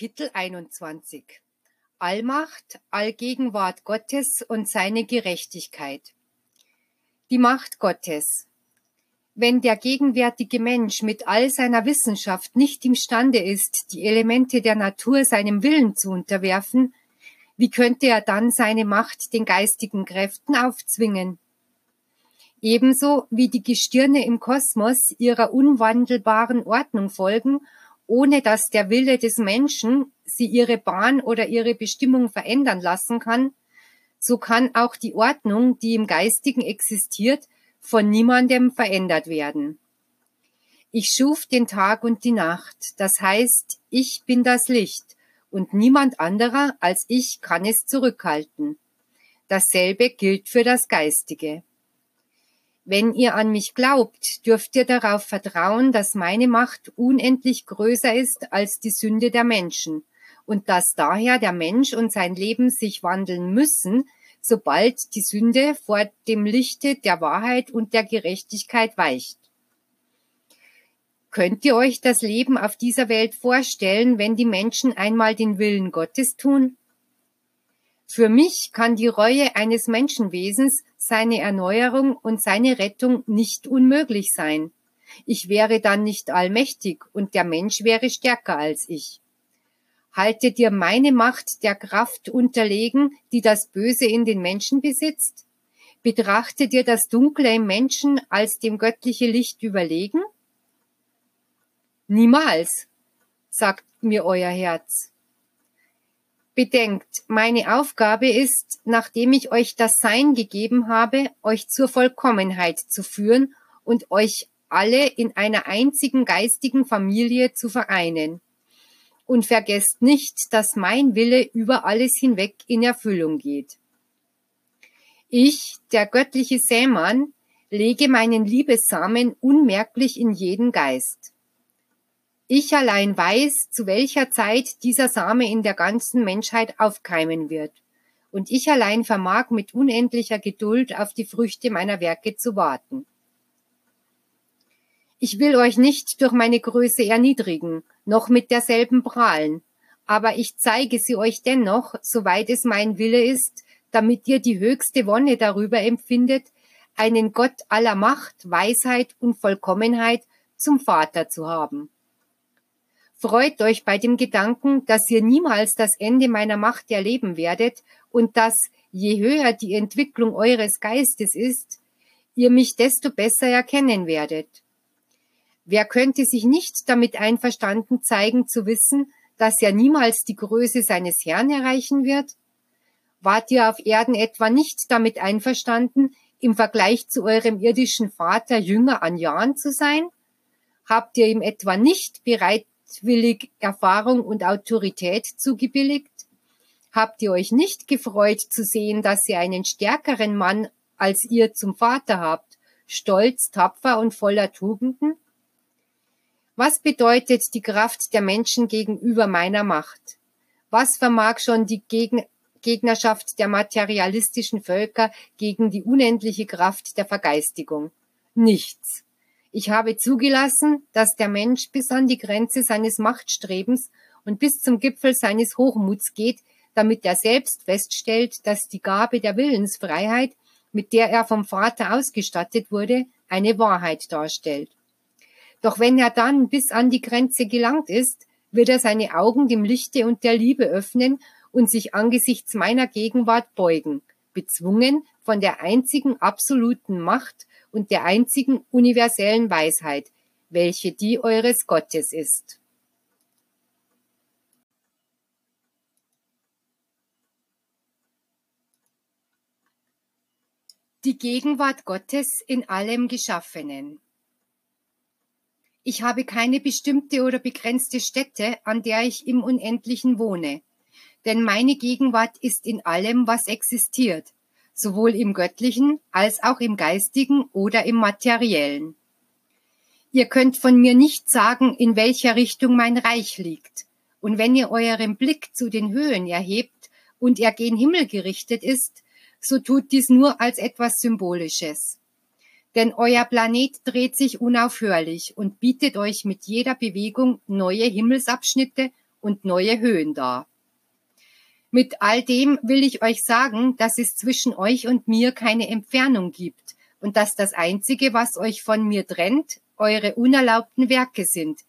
Kapitel 21 Allmacht, Allgegenwart Gottes und seine Gerechtigkeit. Die Macht Gottes. Wenn der gegenwärtige Mensch mit all seiner Wissenschaft nicht imstande ist, die Elemente der Natur seinem Willen zu unterwerfen, wie könnte er dann seine Macht den geistigen Kräften aufzwingen? Ebenso wie die Gestirne im Kosmos ihrer unwandelbaren Ordnung folgen ohne dass der Wille des Menschen sie ihre Bahn oder ihre Bestimmung verändern lassen kann, so kann auch die Ordnung, die im Geistigen existiert, von niemandem verändert werden. Ich schuf den Tag und die Nacht, das heißt, ich bin das Licht, und niemand anderer als ich kann es zurückhalten. Dasselbe gilt für das Geistige. Wenn ihr an mich glaubt, dürft ihr darauf vertrauen, dass meine Macht unendlich größer ist als die Sünde der Menschen und dass daher der Mensch und sein Leben sich wandeln müssen, sobald die Sünde vor dem Lichte der Wahrheit und der Gerechtigkeit weicht. Könnt ihr euch das Leben auf dieser Welt vorstellen, wenn die Menschen einmal den Willen Gottes tun? Für mich kann die Reue eines Menschenwesens seine Erneuerung und seine Rettung nicht unmöglich sein. Ich wäre dann nicht allmächtig und der Mensch wäre stärker als ich. Haltet dir meine Macht der Kraft unterlegen, die das Böse in den Menschen besitzt? Betrachtet ihr das Dunkle im Menschen als dem göttliche Licht überlegen? Niemals, sagt mir euer Herz. Bedenkt, meine Aufgabe ist, nachdem ich euch das Sein gegeben habe, euch zur Vollkommenheit zu führen und euch alle in einer einzigen geistigen Familie zu vereinen. Und vergesst nicht, dass mein Wille über alles hinweg in Erfüllung geht. Ich, der göttliche Sämann, lege meinen Liebessamen unmerklich in jeden Geist. Ich allein weiß, zu welcher Zeit dieser Same in der ganzen Menschheit aufkeimen wird. Und ich allein vermag mit unendlicher Geduld auf die Früchte meiner Werke zu warten. Ich will euch nicht durch meine Größe erniedrigen, noch mit derselben prahlen, aber ich zeige sie euch dennoch, soweit es mein Wille ist, damit ihr die höchste Wonne darüber empfindet, einen Gott aller Macht, Weisheit und Vollkommenheit zum Vater zu haben. Freut euch bei dem Gedanken, dass ihr niemals das Ende meiner Macht erleben werdet und dass, je höher die Entwicklung eures Geistes ist, ihr mich desto besser erkennen werdet. Wer könnte sich nicht damit einverstanden zeigen zu wissen, dass er niemals die Größe seines Herrn erreichen wird? Wart ihr auf Erden etwa nicht damit einverstanden, im Vergleich zu eurem irdischen Vater jünger an Jahren zu sein? Habt ihr ihm etwa nicht bereit bereitwillig Erfahrung und Autorität zugebilligt? Habt ihr euch nicht gefreut zu sehen, dass ihr einen stärkeren Mann als ihr zum Vater habt, stolz, tapfer und voller Tugenden? Was bedeutet die Kraft der Menschen gegenüber meiner Macht? Was vermag schon die Gegnerschaft der materialistischen Völker gegen die unendliche Kraft der Vergeistigung? Nichts. Ich habe zugelassen, dass der Mensch bis an die Grenze seines Machtstrebens und bis zum Gipfel seines Hochmuts geht, damit er selbst feststellt, dass die Gabe der Willensfreiheit, mit der er vom Vater ausgestattet wurde, eine Wahrheit darstellt. Doch wenn er dann bis an die Grenze gelangt ist, wird er seine Augen dem Lichte und der Liebe öffnen und sich angesichts meiner Gegenwart beugen, bezwungen von der einzigen absoluten Macht und der einzigen universellen Weisheit, welche die eures Gottes ist. Die Gegenwart Gottes in allem Geschaffenen. Ich habe keine bestimmte oder begrenzte Stätte, an der ich im Unendlichen wohne, denn meine Gegenwart ist in allem, was existiert, sowohl im göttlichen als auch im geistigen oder im materiellen. Ihr könnt von mir nicht sagen, in welcher Richtung mein Reich liegt. Und wenn ihr euren Blick zu den Höhen erhebt und er gen Himmel gerichtet ist, so tut dies nur als etwas Symbolisches. Denn euer Planet dreht sich unaufhörlich und bietet euch mit jeder Bewegung neue Himmelsabschnitte und neue Höhen dar. Mit all dem will ich euch sagen, dass es zwischen euch und mir keine Entfernung gibt und dass das Einzige, was euch von mir trennt, eure unerlaubten Werke sind,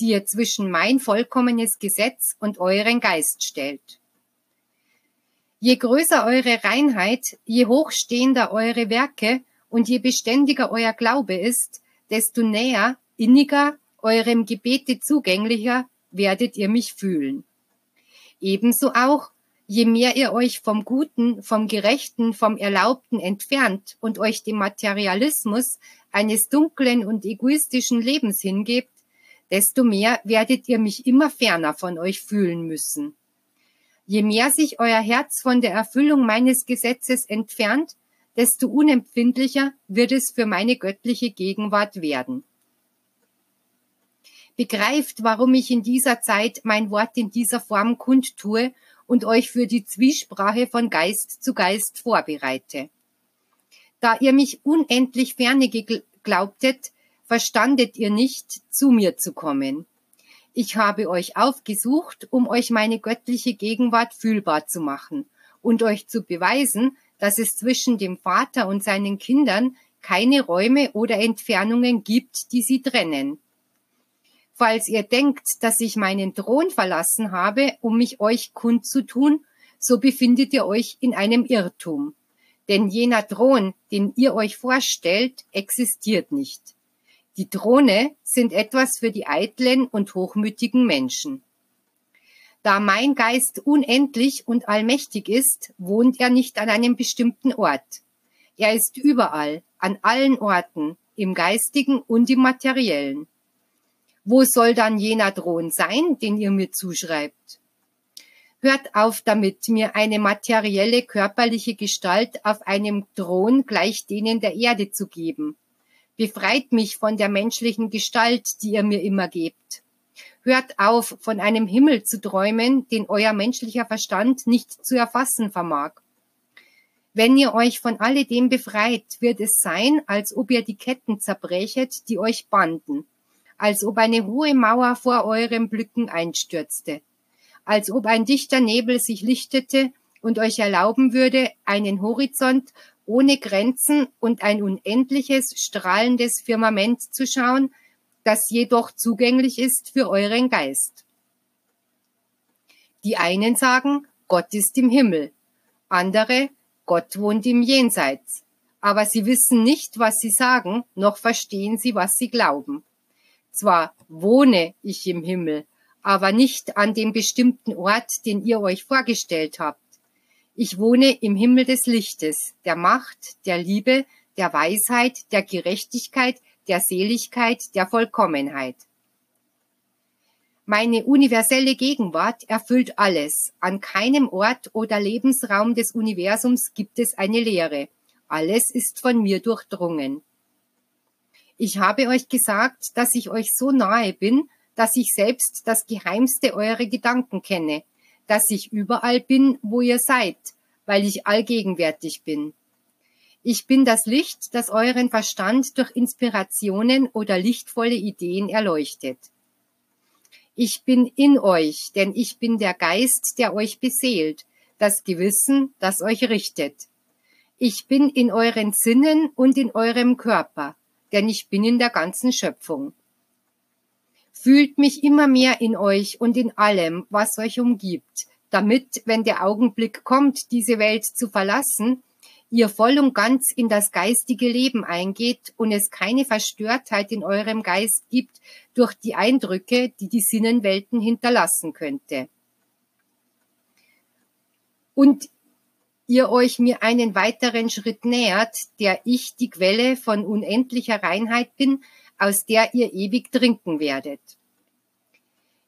die ihr zwischen mein vollkommenes Gesetz und euren Geist stellt. Je größer eure Reinheit, je hochstehender eure Werke und je beständiger euer Glaube ist, desto näher, inniger, eurem Gebete zugänglicher werdet ihr mich fühlen. Ebenso auch, je mehr ihr euch vom Guten, vom Gerechten, vom Erlaubten entfernt und euch dem Materialismus eines dunklen und egoistischen Lebens hingebt, desto mehr werdet ihr mich immer ferner von euch fühlen müssen. Je mehr sich euer Herz von der Erfüllung meines Gesetzes entfernt, desto unempfindlicher wird es für meine göttliche Gegenwart werden. Begreift, warum ich in dieser Zeit mein Wort in dieser Form kundtue und euch für die Zwiesprache von Geist zu Geist vorbereite. Da ihr mich unendlich ferne geglaubtet, verstandet ihr nicht, zu mir zu kommen. Ich habe euch aufgesucht, um euch meine göttliche Gegenwart fühlbar zu machen und euch zu beweisen, dass es zwischen dem Vater und seinen Kindern keine Räume oder Entfernungen gibt, die sie trennen. Falls ihr denkt, dass ich meinen Thron verlassen habe, um mich euch kundzutun, so befindet ihr euch in einem Irrtum. Denn jener Thron, den ihr euch vorstellt, existiert nicht. Die Throne sind etwas für die eitlen und hochmütigen Menschen. Da mein Geist unendlich und allmächtig ist, wohnt er nicht an einem bestimmten Ort. Er ist überall, an allen Orten, im geistigen und im materiellen. Wo soll dann jener Thron sein, den ihr mir zuschreibt? Hört auf damit, mir eine materielle körperliche Gestalt auf einem Thron gleich denen der Erde zu geben. Befreit mich von der menschlichen Gestalt, die ihr mir immer gebt. Hört auf, von einem Himmel zu träumen, den euer menschlicher Verstand nicht zu erfassen vermag. Wenn ihr euch von alledem befreit, wird es sein, als ob ihr die Ketten zerbrechet, die euch banden als ob eine hohe Mauer vor eurem Blicken einstürzte, als ob ein dichter Nebel sich lichtete und euch erlauben würde, einen Horizont ohne Grenzen und ein unendliches, strahlendes Firmament zu schauen, das jedoch zugänglich ist für euren Geist. Die einen sagen, Gott ist im Himmel, andere, Gott wohnt im Jenseits, aber sie wissen nicht, was sie sagen, noch verstehen sie, was sie glauben. Zwar wohne ich im Himmel, aber nicht an dem bestimmten Ort, den ihr euch vorgestellt habt. Ich wohne im Himmel des Lichtes, der Macht, der Liebe, der Weisheit, der Gerechtigkeit, der Seligkeit, der Vollkommenheit. Meine universelle Gegenwart erfüllt alles. An keinem Ort oder Lebensraum des Universums gibt es eine Leere. Alles ist von mir durchdrungen. Ich habe euch gesagt, dass ich euch so nahe bin, dass ich selbst das Geheimste eurer Gedanken kenne, dass ich überall bin, wo ihr seid, weil ich allgegenwärtig bin. Ich bin das Licht, das euren Verstand durch Inspirationen oder lichtvolle Ideen erleuchtet. Ich bin in euch, denn ich bin der Geist, der euch beseelt, das Gewissen, das euch richtet. Ich bin in euren Sinnen und in eurem Körper, denn ich bin in der ganzen Schöpfung. Fühlt mich immer mehr in euch und in allem, was euch umgibt, damit, wenn der Augenblick kommt, diese Welt zu verlassen, ihr voll und ganz in das geistige Leben eingeht und es keine Verstörtheit in eurem Geist gibt durch die Eindrücke, die die Sinnenwelten hinterlassen könnte. Und ihr euch mir einen weiteren Schritt nähert, der ich die Quelle von unendlicher Reinheit bin, aus der ihr ewig trinken werdet.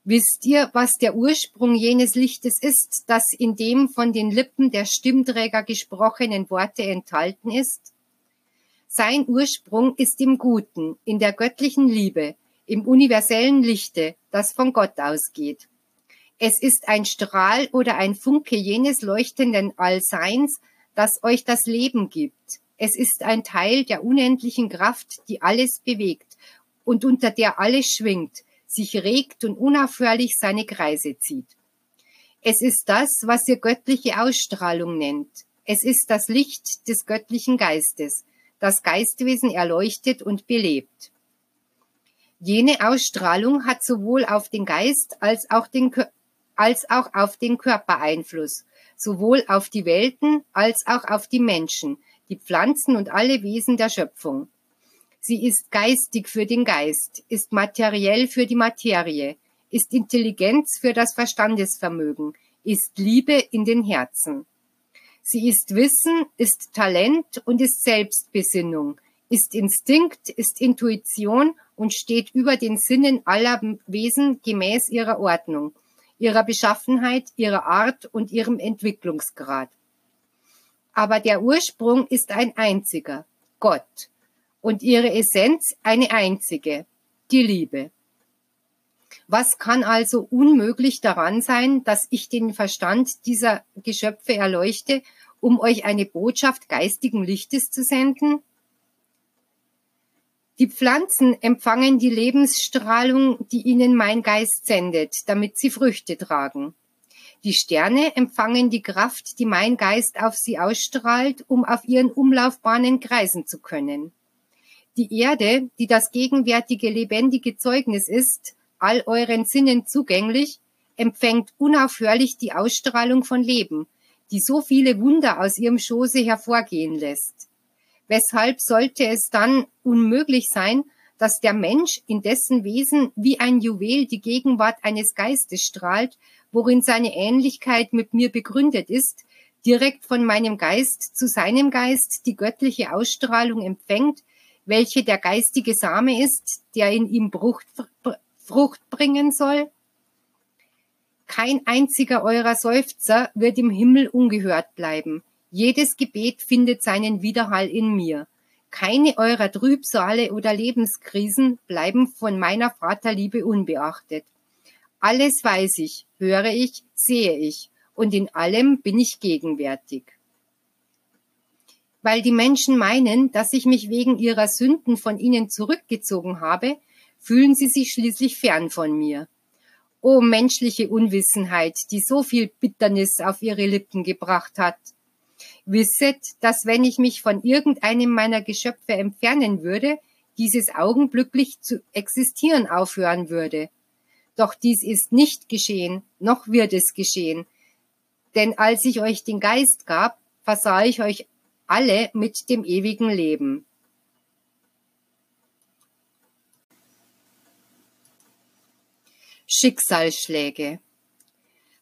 Wisst ihr, was der Ursprung jenes Lichtes ist, das in dem von den Lippen der Stimmträger gesprochenen Worte enthalten ist? Sein Ursprung ist im Guten, in der göttlichen Liebe, im universellen Lichte, das von Gott ausgeht. Es ist ein Strahl oder ein Funke jenes leuchtenden Allseins, das euch das Leben gibt. Es ist ein Teil der unendlichen Kraft, die alles bewegt und unter der alles schwingt. sich regt und unaufhörlich seine Kreise zieht. Es ist das, was ihr göttliche Ausstrahlung nennt. Es ist das Licht des göttlichen Geistes, das Geistwesen erleuchtet und belebt. Jene Ausstrahlung hat sowohl auf den Geist als auch, den, als auch auf den Körper Einfluss, sowohl auf die Welten als auch auf die Menschen, die Pflanzen und alle Wesen der Schöpfung. Sie ist geistig für den Geist, ist materiell für die Materie, ist Intelligenz für das Verstandesvermögen, ist Liebe in den Herzen. Sie ist Wissen, ist Talent und ist Selbstbesinnung, ist Instinkt, ist Intuition und steht über den Sinnen aller Wesen gemäß ihrer Ordnung, ihrer Beschaffenheit, ihrer Art und ihrem Entwicklungsgrad. Aber der Ursprung ist ein einziger, Gott und ihre Essenz eine einzige, die Liebe. Was kann also unmöglich daran sein, dass ich den Verstand dieser Geschöpfe erleuchte, um euch eine Botschaft geistigen Lichtes zu senden? Die Pflanzen empfangen die Lebensstrahlung, die ihnen mein Geist sendet, damit sie Früchte tragen. Die Sterne empfangen die Kraft, die mein Geist auf sie ausstrahlt, um auf ihren Umlaufbahnen kreisen zu können. Die Erde, die das gegenwärtige lebendige Zeugnis ist, all euren Sinnen zugänglich, empfängt unaufhörlich die Ausstrahlung von Leben, die so viele Wunder aus ihrem Schoße hervorgehen lässt. Weshalb sollte es dann unmöglich sein, dass der Mensch in dessen Wesen wie ein Juwel die Gegenwart eines Geistes strahlt, worin seine Ähnlichkeit mit mir begründet ist, direkt von meinem Geist zu seinem Geist die göttliche Ausstrahlung empfängt, welche der geistige Same ist, der in ihm Frucht, Frucht bringen soll? Kein einziger eurer Seufzer wird im Himmel ungehört bleiben. Jedes Gebet findet seinen Widerhall in mir. Keine eurer Trübsale oder Lebenskrisen bleiben von meiner Vaterliebe unbeachtet. Alles weiß ich, höre ich, sehe ich, und in allem bin ich gegenwärtig weil die Menschen meinen, dass ich mich wegen ihrer Sünden von ihnen zurückgezogen habe, fühlen sie sich schließlich fern von mir. O menschliche Unwissenheit, die so viel Bitternis auf ihre Lippen gebracht hat. Wisset, dass wenn ich mich von irgendeinem meiner Geschöpfe entfernen würde, dieses augenblicklich zu existieren aufhören würde. Doch dies ist nicht geschehen, noch wird es geschehen. Denn als ich euch den Geist gab, versah ich euch alle mit dem ewigen Leben. Schicksalsschläge.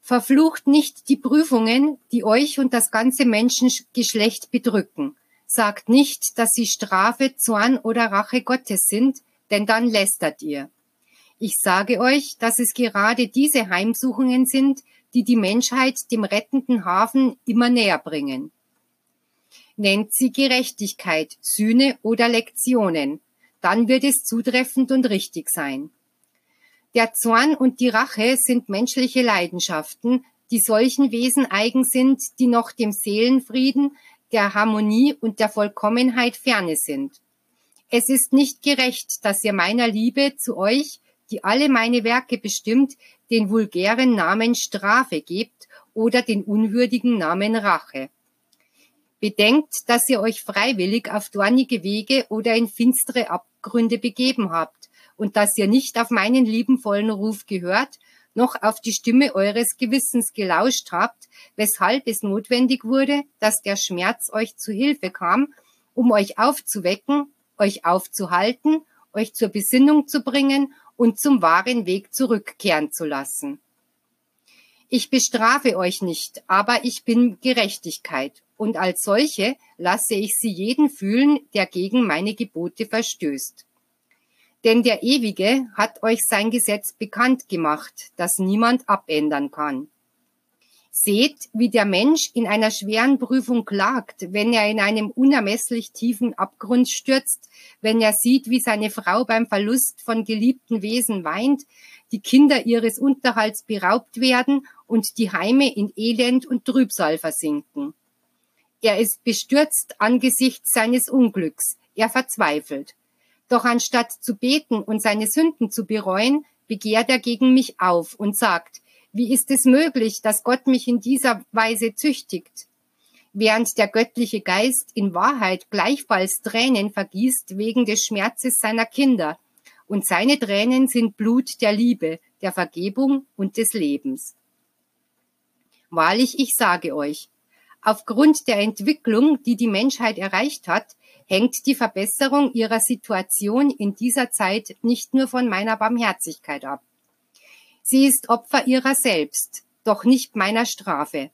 Verflucht nicht die Prüfungen, die euch und das ganze Menschengeschlecht bedrücken. Sagt nicht, dass sie Strafe, Zorn oder Rache Gottes sind, denn dann lästert ihr. Ich sage euch, dass es gerade diese Heimsuchungen sind, die die Menschheit dem rettenden Hafen immer näher bringen nennt sie Gerechtigkeit, Sühne oder Lektionen. Dann wird es zutreffend und richtig sein. Der Zorn und die Rache sind menschliche Leidenschaften, die solchen Wesen eigen sind, die noch dem Seelenfrieden, der Harmonie und der Vollkommenheit ferne sind. Es ist nicht gerecht, dass ihr meiner Liebe zu euch, die alle meine Werke bestimmt, den vulgären Namen Strafe gebt oder den unwürdigen Namen Rache. Bedenkt, dass ihr euch freiwillig auf dornige Wege oder in finstere Abgründe begeben habt und dass ihr nicht auf meinen liebenvollen Ruf gehört, noch auf die Stimme eures Gewissens gelauscht habt, weshalb es notwendig wurde, dass der Schmerz euch zu Hilfe kam, um euch aufzuwecken, euch aufzuhalten, euch zur Besinnung zu bringen und zum wahren Weg zurückkehren zu lassen. Ich bestrafe euch nicht, aber ich bin Gerechtigkeit und als solche lasse ich sie jeden fühlen, der gegen meine Gebote verstößt. Denn der Ewige hat euch sein Gesetz bekannt gemacht, das niemand abändern kann. Seht, wie der Mensch in einer schweren Prüfung klagt, wenn er in einem unermesslich tiefen Abgrund stürzt, wenn er sieht, wie seine Frau beim Verlust von geliebten Wesen weint, die Kinder ihres Unterhalts beraubt werden und die Heime in Elend und Trübsal versinken. Er ist bestürzt angesichts seines Unglücks. Er verzweifelt. Doch anstatt zu beten und seine Sünden zu bereuen, begehrt er gegen mich auf und sagt, wie ist es möglich, dass Gott mich in dieser Weise züchtigt? Während der göttliche Geist in Wahrheit gleichfalls Tränen vergießt wegen des Schmerzes seiner Kinder. Und seine Tränen sind Blut der Liebe, der Vergebung und des Lebens. Wahrlich, ich sage euch, aufgrund der Entwicklung, die die Menschheit erreicht hat, hängt die Verbesserung ihrer Situation in dieser Zeit nicht nur von meiner Barmherzigkeit ab. Sie ist Opfer ihrer selbst, doch nicht meiner Strafe.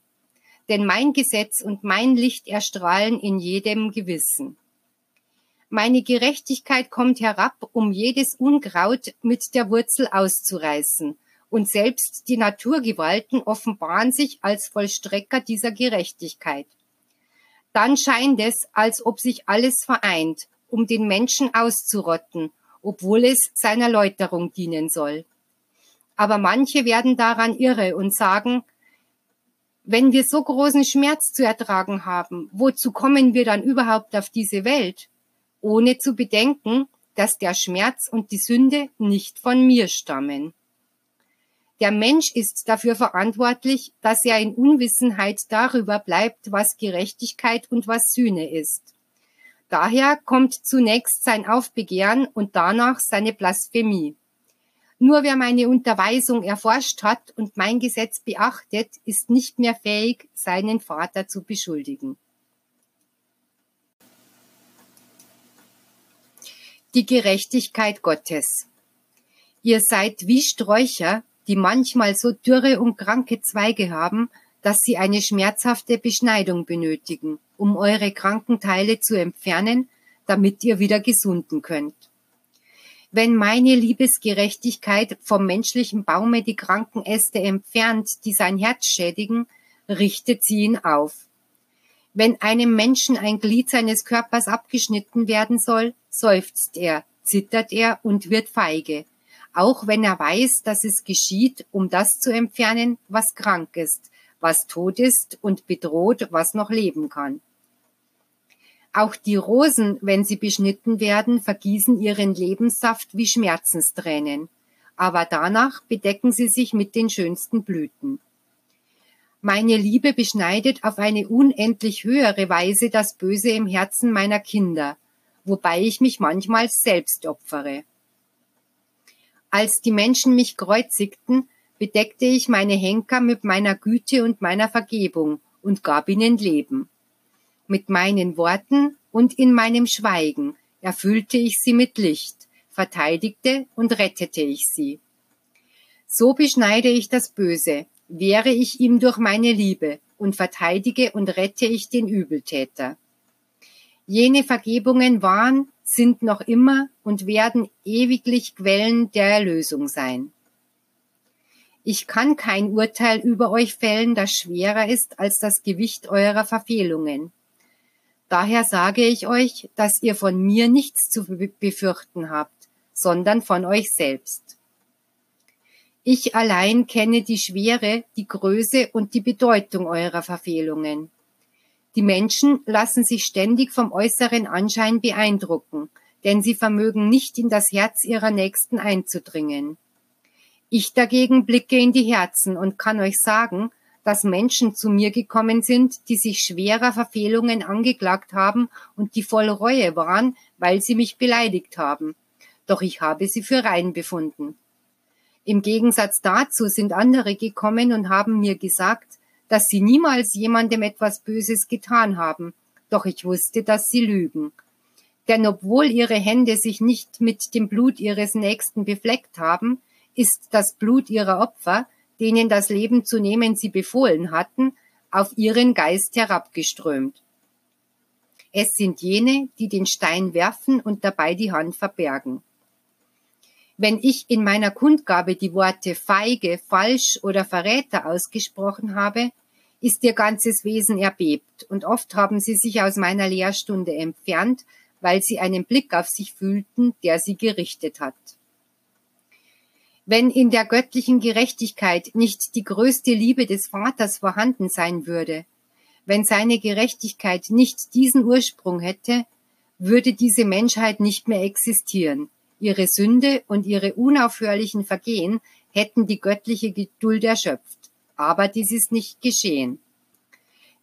Denn mein Gesetz und mein Licht erstrahlen in jedem Gewissen. Meine Gerechtigkeit kommt herab, um jedes Unkraut mit der Wurzel auszureißen, und selbst die Naturgewalten offenbaren sich als Vollstrecker dieser Gerechtigkeit. Dann scheint es, als ob sich alles vereint, um den Menschen auszurotten, obwohl es seiner Läuterung dienen soll. Aber manche werden daran irre und sagen, wenn wir so großen Schmerz zu ertragen haben, wozu kommen wir dann überhaupt auf diese Welt? Ohne zu bedenken, dass der Schmerz und die Sünde nicht von mir stammen. Der Mensch ist dafür verantwortlich, dass er in Unwissenheit darüber bleibt, was Gerechtigkeit und was Sühne ist. Daher kommt zunächst sein Aufbegehren und danach seine Blasphemie. Nur wer meine Unterweisung erforscht hat und mein Gesetz beachtet, ist nicht mehr fähig, seinen Vater zu beschuldigen. Die Gerechtigkeit Gottes. Ihr seid wie Sträucher, die manchmal so dürre und kranke Zweige haben, dass sie eine schmerzhafte Beschneidung benötigen, um eure kranken Teile zu entfernen, damit ihr wieder gesunden könnt. Wenn meine Liebesgerechtigkeit vom menschlichen Baume die kranken Äste entfernt, die sein Herz schädigen, richtet sie ihn auf. Wenn einem Menschen ein Glied seines Körpers abgeschnitten werden soll, seufzt er, zittert er und wird feige, auch wenn er weiß, dass es geschieht, um das zu entfernen, was krank ist, was tot ist und bedroht, was noch leben kann. Auch die Rosen, wenn sie beschnitten werden, vergießen ihren Lebenssaft wie Schmerzenstränen, aber danach bedecken sie sich mit den schönsten Blüten. Meine Liebe beschneidet auf eine unendlich höhere Weise das Böse im Herzen meiner Kinder, wobei ich mich manchmal selbst opfere. Als die Menschen mich kreuzigten, bedeckte ich meine Henker mit meiner Güte und meiner Vergebung und gab ihnen Leben. Mit meinen Worten und in meinem Schweigen erfüllte ich sie mit Licht, verteidigte und rettete ich sie. So beschneide ich das Böse, wehre ich ihm durch meine Liebe und verteidige und rette ich den Übeltäter. Jene Vergebungen waren, sind noch immer und werden ewiglich Quellen der Erlösung sein. Ich kann kein Urteil über euch fällen, das schwerer ist als das Gewicht eurer Verfehlungen. Daher sage ich euch, dass ihr von mir nichts zu befürchten habt, sondern von euch selbst. Ich allein kenne die Schwere, die Größe und die Bedeutung eurer Verfehlungen. Die Menschen lassen sich ständig vom äußeren Anschein beeindrucken, denn sie vermögen nicht in das Herz ihrer Nächsten einzudringen. Ich dagegen blicke in die Herzen und kann euch sagen, dass Menschen zu mir gekommen sind, die sich schwerer Verfehlungen angeklagt haben und die voll Reue waren, weil sie mich beleidigt haben. Doch ich habe sie für rein befunden. Im Gegensatz dazu sind andere gekommen und haben mir gesagt, dass sie niemals jemandem etwas Böses getan haben, doch ich wusste, dass sie lügen. Denn obwohl ihre Hände sich nicht mit dem Blut ihres Nächsten befleckt haben, ist das Blut ihrer Opfer, denen das Leben zu nehmen sie befohlen hatten, auf ihren Geist herabgeströmt. Es sind jene, die den Stein werfen und dabei die Hand verbergen. Wenn ich in meiner Kundgabe die Worte feige, falsch oder Verräter ausgesprochen habe, ist ihr ganzes Wesen erbebt und oft haben sie sich aus meiner Lehrstunde entfernt, weil sie einen Blick auf sich fühlten, der sie gerichtet hat. Wenn in der göttlichen Gerechtigkeit nicht die größte Liebe des Vaters vorhanden sein würde, wenn seine Gerechtigkeit nicht diesen Ursprung hätte, würde diese Menschheit nicht mehr existieren. Ihre Sünde und ihre unaufhörlichen Vergehen hätten die göttliche Geduld erschöpft. Aber dies ist nicht geschehen.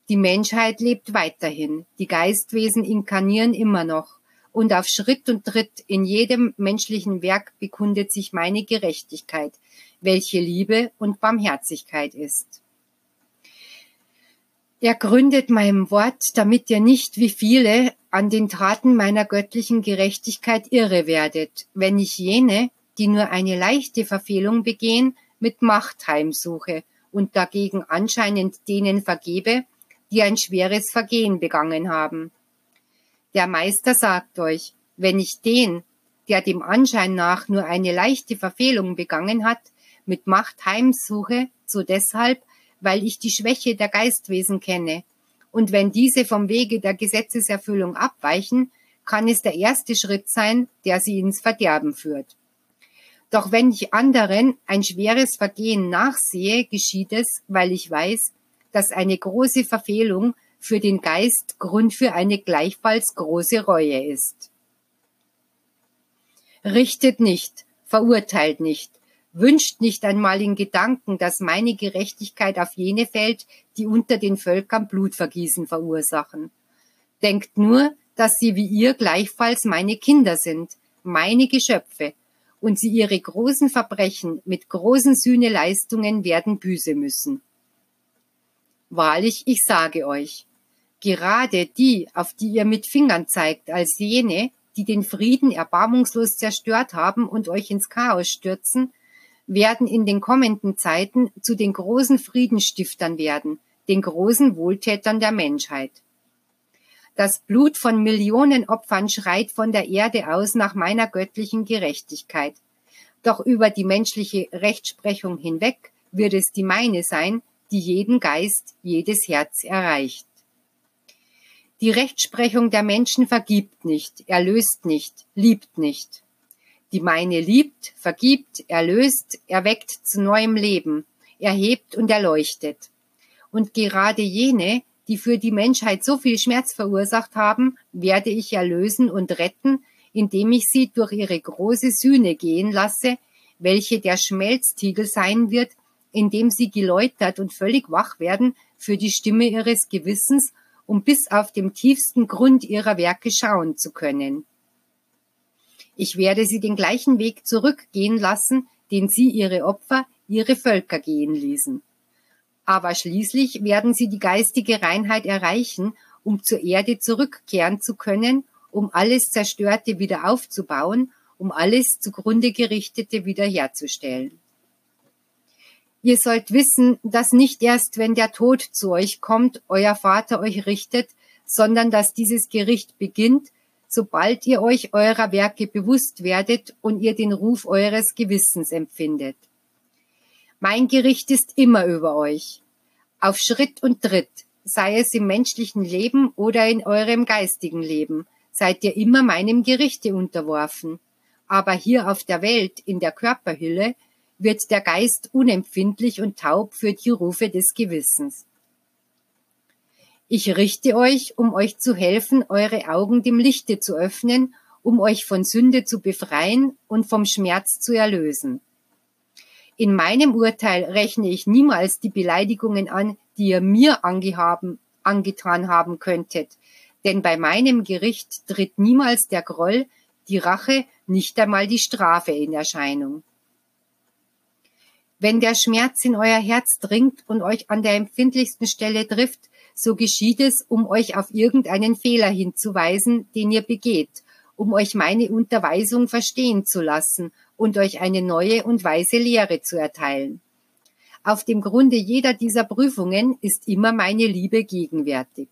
Die Menschheit lebt weiterhin, die Geistwesen inkarnieren immer noch, und auf Schritt und Tritt in jedem menschlichen Werk bekundet sich meine Gerechtigkeit, welche Liebe und Barmherzigkeit ist. Er gründet meinem Wort, damit ihr nicht wie viele an den Taten meiner göttlichen Gerechtigkeit irre werdet, wenn ich jene, die nur eine leichte Verfehlung begehen, mit Macht heimsuche und dagegen anscheinend denen vergebe, die ein schweres Vergehen begangen haben. Der Meister sagt euch, wenn ich den, der dem Anschein nach nur eine leichte Verfehlung begangen hat, mit Macht heimsuche, so deshalb, weil ich die Schwäche der Geistwesen kenne. Und wenn diese vom Wege der Gesetzeserfüllung abweichen, kann es der erste Schritt sein, der sie ins Verderben führt. Doch wenn ich anderen ein schweres Vergehen nachsehe, geschieht es, weil ich weiß, dass eine große Verfehlung für den Geist Grund für eine gleichfalls große Reue ist. Richtet nicht, verurteilt nicht, wünscht nicht einmal in Gedanken, dass meine Gerechtigkeit auf jene fällt, die unter den Völkern Blutvergießen verursachen. Denkt nur, dass sie wie ihr gleichfalls meine Kinder sind, meine Geschöpfe, und sie ihre großen Verbrechen mit großen Sühneleistungen werden büße müssen. Wahrlich, ich sage euch, gerade die, auf die ihr mit Fingern zeigt, als jene, die den Frieden erbarmungslos zerstört haben und euch ins Chaos stürzen, werden in den kommenden Zeiten zu den großen Friedenstiftern werden, den großen Wohltätern der Menschheit. Das Blut von Millionen Opfern schreit von der Erde aus nach meiner göttlichen Gerechtigkeit. Doch über die menschliche Rechtsprechung hinweg wird es die meine sein, die jeden Geist, jedes Herz erreicht. Die Rechtsprechung der Menschen vergibt nicht, erlöst nicht, liebt nicht. Die meine liebt, vergibt, erlöst, erweckt zu neuem Leben, erhebt und erleuchtet. Und gerade jene, die für die Menschheit so viel Schmerz verursacht haben, werde ich erlösen und retten, indem ich sie durch ihre große Sühne gehen lasse, welche der Schmelztiegel sein wird, indem sie geläutert und völlig wach werden für die Stimme ihres Gewissens um bis auf dem tiefsten Grund ihrer Werke schauen zu können. Ich werde sie den gleichen Weg zurückgehen lassen, den sie ihre Opfer, ihre Völker gehen ließen. Aber schließlich werden sie die geistige Reinheit erreichen, um zur Erde zurückkehren zu können, um alles Zerstörte wieder aufzubauen, um alles zugrunde gerichtete wiederherzustellen. Ihr sollt wissen, dass nicht erst, wenn der Tod zu euch kommt, euer Vater euch richtet, sondern dass dieses Gericht beginnt, sobald ihr euch eurer Werke bewusst werdet und ihr den Ruf eures Gewissens empfindet. Mein Gericht ist immer über euch. Auf Schritt und Tritt, sei es im menschlichen Leben oder in eurem geistigen Leben, seid ihr immer meinem Gerichte unterworfen. Aber hier auf der Welt, in der Körperhülle, wird der Geist unempfindlich und taub für die Rufe des Gewissens. Ich richte euch, um euch zu helfen, eure Augen dem Lichte zu öffnen, um euch von Sünde zu befreien und vom Schmerz zu erlösen. In meinem Urteil rechne ich niemals die Beleidigungen an, die ihr mir angehaben, angetan haben könntet, denn bei meinem Gericht tritt niemals der Groll, die Rache, nicht einmal die Strafe in Erscheinung. Wenn der Schmerz in euer Herz dringt und euch an der empfindlichsten Stelle trifft, so geschieht es, um euch auf irgendeinen Fehler hinzuweisen, den ihr begeht, um euch meine Unterweisung verstehen zu lassen und euch eine neue und weise Lehre zu erteilen. Auf dem Grunde jeder dieser Prüfungen ist immer meine Liebe gegenwärtig.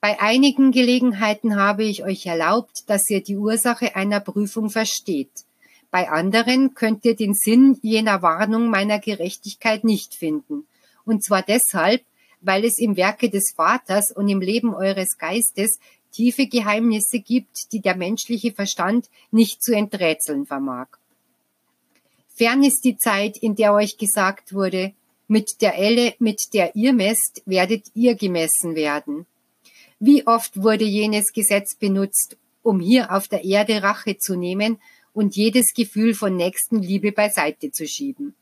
Bei einigen Gelegenheiten habe ich euch erlaubt, dass ihr die Ursache einer Prüfung versteht. Bei anderen könnt ihr den Sinn jener Warnung meiner Gerechtigkeit nicht finden. Und zwar deshalb, weil es im Werke des Vaters und im Leben eures Geistes tiefe Geheimnisse gibt, die der menschliche Verstand nicht zu enträtseln vermag. Fern ist die Zeit, in der euch gesagt wurde, mit der Elle, mit der ihr messt, werdet ihr gemessen werden. Wie oft wurde jenes Gesetz benutzt, um hier auf der Erde Rache zu nehmen und jedes Gefühl von Nächstenliebe beiseite zu schieben.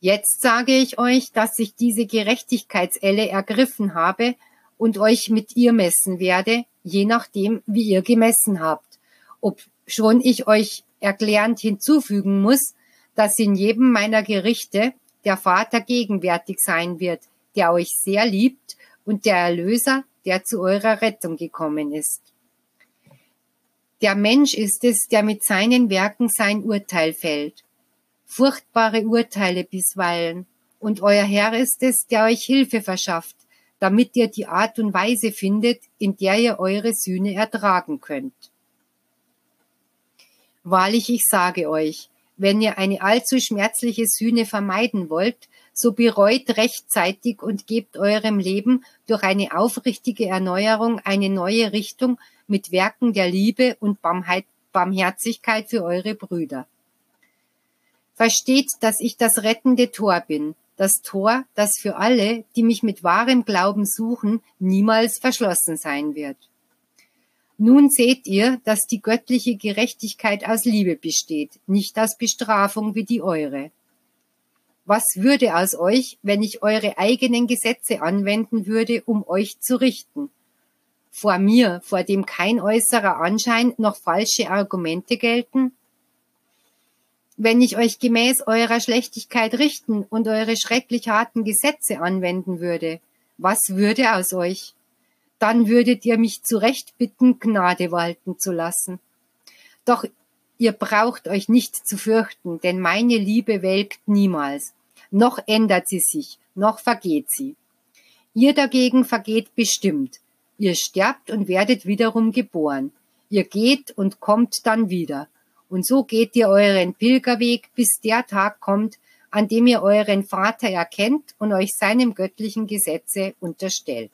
Jetzt sage ich euch, dass ich diese Gerechtigkeitselle ergriffen habe und euch mit ihr messen werde, je nachdem, wie ihr gemessen habt. Ob schon ich euch erklärend hinzufügen muss, dass in jedem meiner Gerichte der Vater gegenwärtig sein wird, der euch sehr liebt und der Erlöser, der zu eurer Rettung gekommen ist. Der Mensch ist es, der mit seinen Werken sein Urteil fällt. Furchtbare Urteile bisweilen. Und euer Herr ist es, der euch Hilfe verschafft, damit ihr die Art und Weise findet, in der ihr eure Sühne ertragen könnt. Wahrlich, ich sage euch, wenn ihr eine allzu schmerzliche Sühne vermeiden wollt, so bereut rechtzeitig und gebt eurem Leben durch eine aufrichtige Erneuerung eine neue Richtung mit Werken der Liebe und Barmherzigkeit für eure Brüder. Versteht, dass ich das rettende Tor bin, das Tor, das für alle, die mich mit wahrem Glauben suchen, niemals verschlossen sein wird. Nun seht ihr, dass die göttliche Gerechtigkeit aus Liebe besteht, nicht aus Bestrafung wie die eure. Was würde aus euch, wenn ich eure eigenen Gesetze anwenden würde, um euch zu richten? vor mir, vor dem kein äußerer Anschein noch falsche Argumente gelten? Wenn ich euch gemäß eurer Schlechtigkeit richten und eure schrecklich harten Gesetze anwenden würde, was würde aus euch? Dann würdet ihr mich zurecht bitten, Gnade walten zu lassen. Doch ihr braucht euch nicht zu fürchten, denn meine Liebe welkt niemals. Noch ändert sie sich, noch vergeht sie. Ihr dagegen vergeht bestimmt, Ihr sterbt und werdet wiederum geboren. Ihr geht und kommt dann wieder. Und so geht ihr euren Pilgerweg, bis der Tag kommt, an dem ihr euren Vater erkennt und euch seinem göttlichen Gesetze unterstellt.